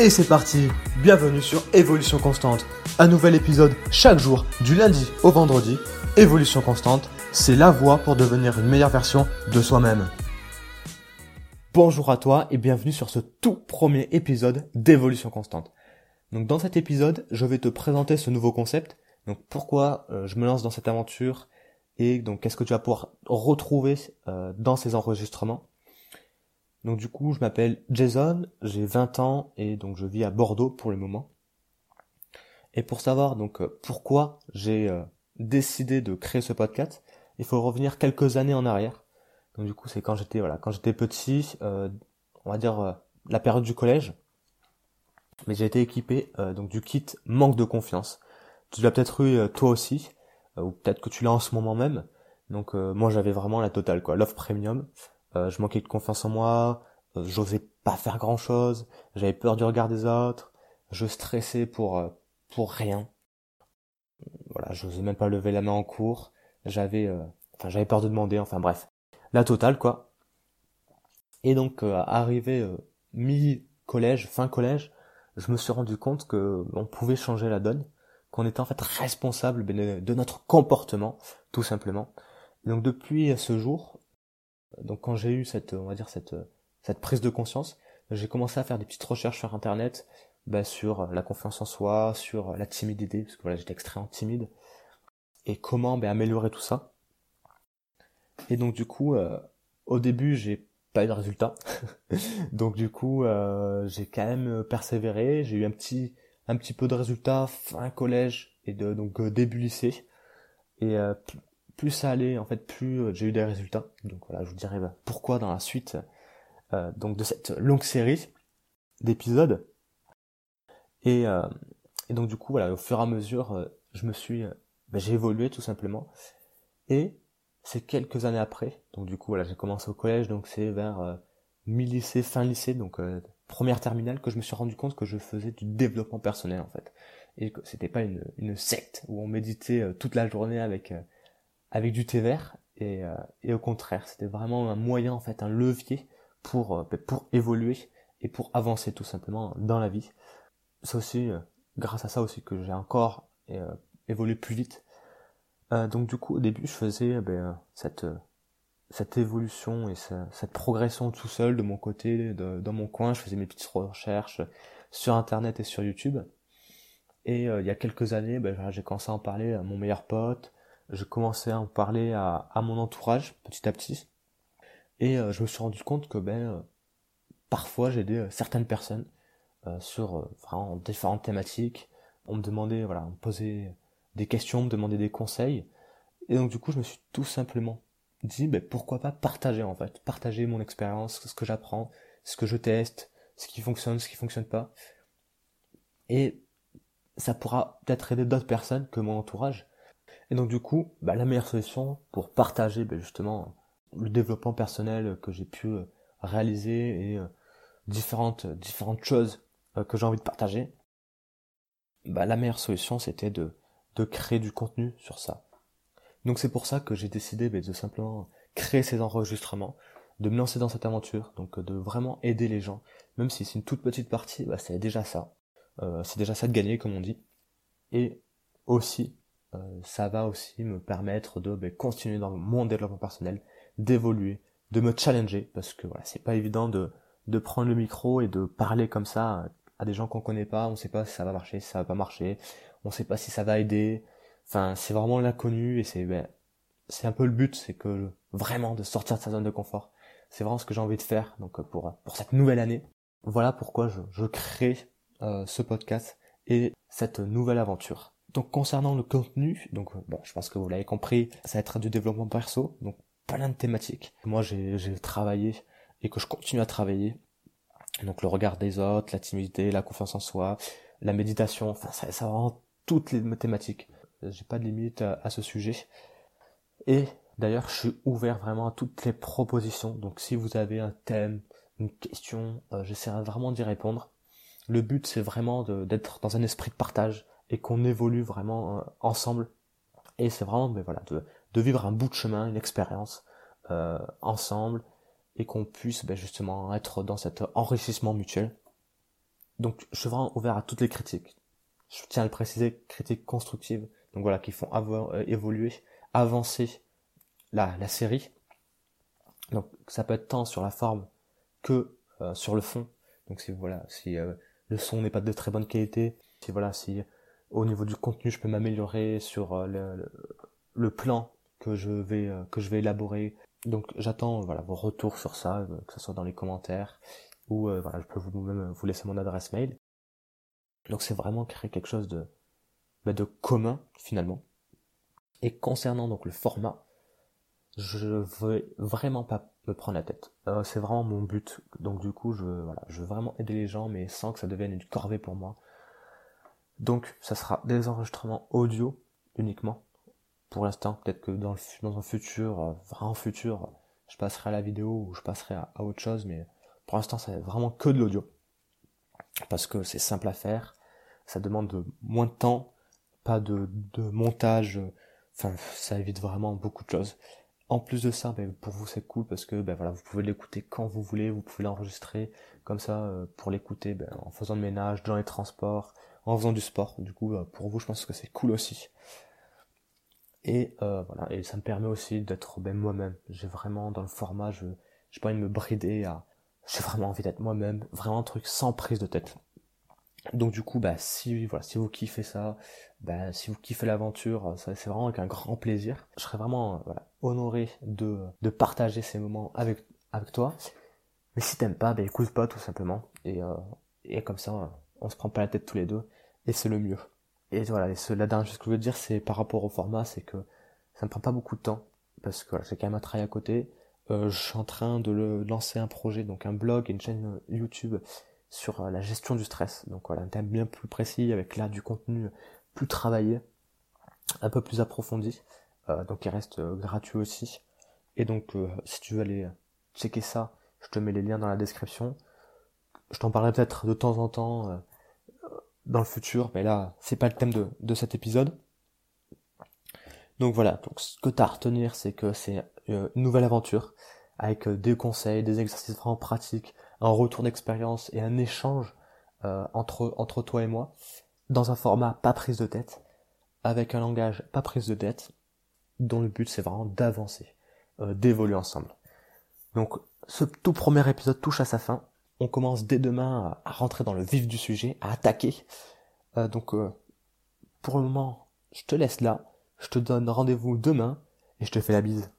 Et c'est parti Bienvenue sur Évolution Constante. Un nouvel épisode chaque jour, du lundi au vendredi. Évolution Constante, c'est la voie pour devenir une meilleure version de soi-même. Bonjour à toi et bienvenue sur ce tout premier épisode d'Évolution Constante. Donc dans cet épisode, je vais te présenter ce nouveau concept. Donc pourquoi euh, je me lance dans cette aventure et donc qu'est-ce que tu vas pouvoir retrouver euh, dans ces enregistrements? Donc du coup, je m'appelle Jason, j'ai 20 ans et donc je vis à Bordeaux pour le moment. Et pour savoir donc euh, pourquoi j'ai euh, décidé de créer ce podcast, il faut revenir quelques années en arrière. Donc du coup, c'est quand j'étais voilà, quand j'étais petit, euh, on va dire la période du collège. Mais j'ai été équipé du kit manque de confiance. Tu l'as peut-être eu toi aussi, ou peut-être que tu l'as en ce moment même. Donc moi j'avais vraiment la totale quoi, l'offre premium. Euh, je manquais de confiance en moi, euh, j'osais pas faire grand chose, j'avais peur du regard des autres, je stressais pour euh, pour rien. Voilà, j'osais même pas lever la main en cours, j'avais enfin j'avais peur de demander, enfin bref, la totale quoi. Et donc arrivé mi collège, fin collège, je me suis rendu compte que on pouvait changer la donne, qu'on était en fait responsable de notre comportement, tout simplement. donc depuis ce jour, donc quand j'ai eu cette, on va dire cette, cette prise de conscience, j'ai commencé à faire des petites recherches sur internet bah, sur la confiance en soi, sur la timidité, parce que voilà j'étais extrêmement timide, et comment bah, améliorer tout ça. Et donc du coup, euh, au début j'ai pas eu de résultat, donc du coup euh, j'ai quand même persévéré, j'ai eu un petit un petit peu de résultats fin collège et de donc euh, début lycée, et plus ça allait, en fait, plus euh, j'ai eu des résultats. Donc voilà, je vous dirai bah, pourquoi dans la suite euh, donc de cette longue série d'épisodes. Et, euh, et, donc du coup, voilà, au fur et à mesure, je me suis, bah, j'ai évolué tout simplement. Et c'est quelques années après, donc du coup, voilà, j'ai commencé au collège, donc c'est vers mi-lycée, fin lycée, donc première terminale, que je me suis rendu compte que je faisais du développement personnel en fait, et que c'était pas une, une secte où on méditait toute la journée avec avec du thé vert et, euh, et au contraire c'était vraiment un moyen en fait un levier pour euh, ben, pour évoluer et pour avancer tout simplement dans la vie. C'est aussi euh, grâce à ça aussi que j'ai encore évolué plus vite. Donc du coup au début je faisais ben, cette cette évolution et cette progression tout seul de mon côté de, dans mon coin. Je faisais mes petites recherches sur internet et sur YouTube. Et il y a quelques années ben, j'ai commencé à en parler à mon meilleur pote je commençais à en parler à, mon entourage petit à petit. Et euh, je me suis rendu compte que ben euh, parfois j'aidais euh, certaines personnes sur vraiment différentes thématiques. On me demandait, voilà, on me posait des questions, on me demandait des conseils. Et donc du coup je me suis tout simplement dit ben, pourquoi pas partager en fait, partager mon expérience, ce que j'apprends, ce que je teste, ce qui fonctionne, ce qui fonctionne pas. Et ça pourra peut-être aider d'autres personnes que mon entourage et donc du coup, bah, la meilleure solution pour partager bah, justement le développement personnel que j'ai pu euh, réaliser et euh, différentes différentes choses euh, que j'ai envie de partager, bah, la meilleure solution c'était de, de créer du contenu sur ça. Donc c'est pour ça que j'ai décidé bah, de simplement créer ces enregistrements, de me lancer dans cette aventure, donc de vraiment aider les gens, même si c'est une toute petite partie, bah, c'est déjà ça. c'est déjà ça de gagner comme on dit. Et aussi euh, ça va aussi me permettre de ben, continuer dans mon développement personnel, d'évoluer, de me challenger, parce que voilà, c'est pas évident de, de prendre le micro et de parler comme ça à des gens qu'on connaît pas, on sait pas si ça va marcher, si ça va pas marcher, on sait pas si ça va aider. Enfin, c'est vraiment l'inconnu et c'est ben, c'est un peu le but, c'est que vraiment de sortir de sa zone de confort. C'est vraiment ce que j'ai envie de faire donc pour pour cette nouvelle année. Voilà pourquoi je, je crée euh, ce podcast et cette nouvelle aventure. Donc concernant le contenu, donc bon, je pense que vous l'avez compris, ça va être du développement perso, donc plein de thématiques. Moi, j'ai travaillé et que je continue à travailler. Donc le regard des autres, la timidité, la confiance en soi, la méditation, enfin ça, ça vraiment toutes les thématiques. J'ai pas de limite à, ce sujet. Et d'ailleurs, je suis ouvert vraiment à toutes les propositions. Donc si vous avez un thème, une question, euh, j'essaierai vraiment d'y répondre. Le but, c'est vraiment d'être dans un esprit de partage, et qu'on évolue vraiment euh, ensemble. Et c'est vraiment ben voilà, de, de, vivre un bout de chemin, une expérience euh, ensemble, et qu'on puisse ben, justement être dans cet enrichissement mutuel. Donc je suis vraiment ouvert à toutes les critiques. Je tiens à le préciser, critiques constructives, donc voilà, qui font avoir, euh, évoluer, avancer la, la série. Donc ça peut être tant sur la forme que euh, sur le fond. Donc si voilà, si euh, le son n'est pas de très bonne qualité, si voilà, si au niveau du contenu je peux m'améliorer sur le, le, plan que je vais que je vais élaborer. Donc j'attends voilà vos retours sur ça, que ce soit dans les commentaires ou voilà, je peux vous même vous laisser mon adresse mail. Donc c'est vraiment créer quelque chose de bah, commun finalement. Et concernant donc le format, je veux vraiment pas me prendre la tête. Euh, c'est vraiment mon but. Donc du coup, je je veux vraiment aider les gens, mais sans que ça devienne une corvée pour moi. Donc ça sera des enregistrements audio uniquement. Pour l'instant, peut-être que dans, le, dans un futur, euh, vraiment futur, je passerai à la vidéo ou je passerai à, autre chose, mais pour l'instant, c'est vraiment que de l'audio. Parce que c'est simple à faire, ça demande moins de temps, pas de, de montage, enfin ça évite vraiment beaucoup de choses. En plus de ça, ben, pour vous c'est cool parce que ben, voilà, vous pouvez l'écouter quand vous voulez, vous pouvez l'enregistrer comme ça euh, pour l'écouter ben, en faisant le ménage, dans les transports, en faisant du sport. Du coup, euh, pour vous, je pense que c'est cool aussi. Et euh, voilà, et ça me permet aussi d'être ben, moi-même. J'ai vraiment dans le format, je j'ai pas envie de me brider à, j'ai vraiment envie d'être moi-même, vraiment un truc sans prise de tête. Donc du coup, bah si voilà, si vous kiffez ça, bah si vous kiffez l'aventure, ça c'est vraiment avec un grand plaisir. Je serais vraiment voilà, honoré de, de partager ces moments avec avec toi. Mais si t'aimes pas, bah écoute pas tout simplement. Et, euh, et comme ça, on se prend pas la tête tous les deux. Et c'est le mieux. Et voilà, ce, la dernière chose que je veux dire, c'est par rapport au format, c'est que ça ne prend pas beaucoup de temps. Parce que j'ai quand même un travail à côté. Euh, je suis en train de lancer un projet, donc un blog et une chaîne YouTube sur euh, la gestion du stress. Donc voilà, un thème bien plus précis avec là du contenu plus travaillé, un peu plus approfondi. Euh, donc il reste gratuit aussi. Et donc si tu veux aller checker ça, je te mets les liens dans la description. Je t'en parlerai peut-être de temps en temps dans le futur, mais là c'est pas le thème de, de cet épisode. Donc voilà, donc ce que tu as à retenir, c'est que c'est une nouvelle aventure avec des conseils, des exercices vraiment pratiques, un retour d'expérience et un échange euh, entre, entre toi et moi dans un format pas prise de tête, avec un langage pas prise de tête, dont le but c'est vraiment d'avancer, euh, d'évoluer ensemble. Donc ce tout premier épisode touche à sa fin. On commence dès demain à, rentrer dans le vif du sujet, à attaquer. Euh, donc pour le moment, je te laisse là. Je te donne rendez-vous demain et je te fais la bise.